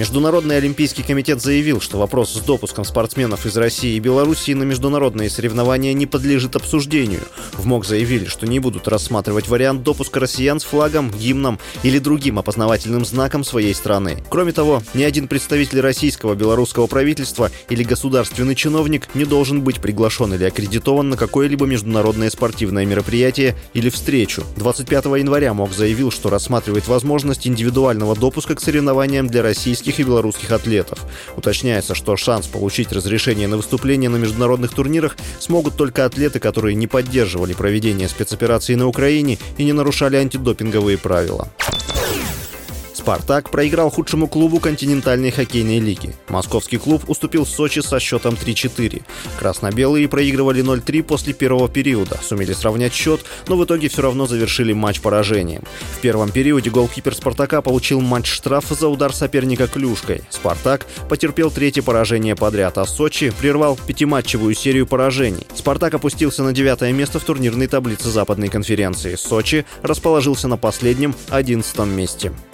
Международный олимпийский комитет заявил, что вопрос с допуском спортсменов из России и Белоруссии на международные соревнования не подлежит обсуждению. В МОК заявили, что не будут рассматривать вариант допуска россиян с флагом, гимном или другим опознавательным знаком своей страны. Кроме того, ни один представитель российского, белорусского правительства или государственный чиновник не должен быть приглашен или аккредитован на какое-либо международное спортивное мероприятие или встречу. 25 января МОК заявил, что рассматривает возможность индивидуального допуска к соревнованиям для российских российских и белорусских атлетов. Уточняется, что шанс получить разрешение на выступление на международных турнирах смогут только атлеты, которые не поддерживали проведение спецоперации на Украине и не нарушали антидопинговые правила. «Спартак» проиграл худшему клубу континентальной хоккейной лиги. Московский клуб уступил Сочи со счетом 3-4. Красно-белые проигрывали 0-3 после первого периода, сумели сравнять счет, но в итоге все равно завершили матч поражением. В первом периоде голкипер «Спартака» получил матч-штраф за удар соперника клюшкой. «Спартак» потерпел третье поражение подряд, а Сочи прервал пятиматчевую серию поражений. «Спартак» опустился на девятое место в турнирной таблице Западной конференции. Сочи расположился на последнем, одиннадцатом месте.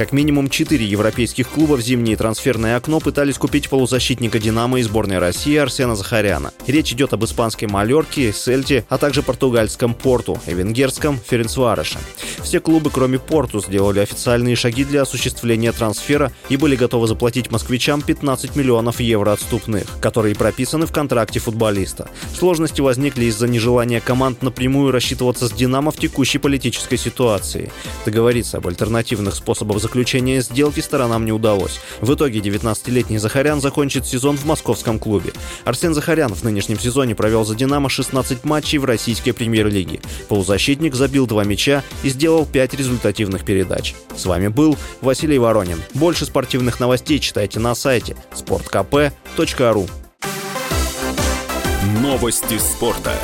Как минимум четыре европейских клуба в зимнее трансферное окно пытались купить полузащитника «Динамо» и сборной России Арсена Захаряна. Речь идет об испанской «Малерке», «Сельте», а также португальском «Порту» и венгерском «Ференцвареше». Все клубы, кроме «Порту», сделали официальные шаги для осуществления трансфера и были готовы заплатить москвичам 15 миллионов евро отступных, которые прописаны в контракте футболиста. Сложности возникли из-за нежелания команд напрямую рассчитываться с «Динамо» в текущей политической ситуации. Договориться об альтернативных способах заключения сделки сторонам не удалось. В итоге 19-летний Захарян закончит сезон в московском клубе. Арсен Захарян в нынешнем сезоне провел за «Динамо» 16 матчей в российской премьер-лиге. Полузащитник забил два мяча и сделал 5 результативных передач. С вами был Василий Воронин. Больше спортивных новостей читайте на сайте sportkp.ru Новости спорта.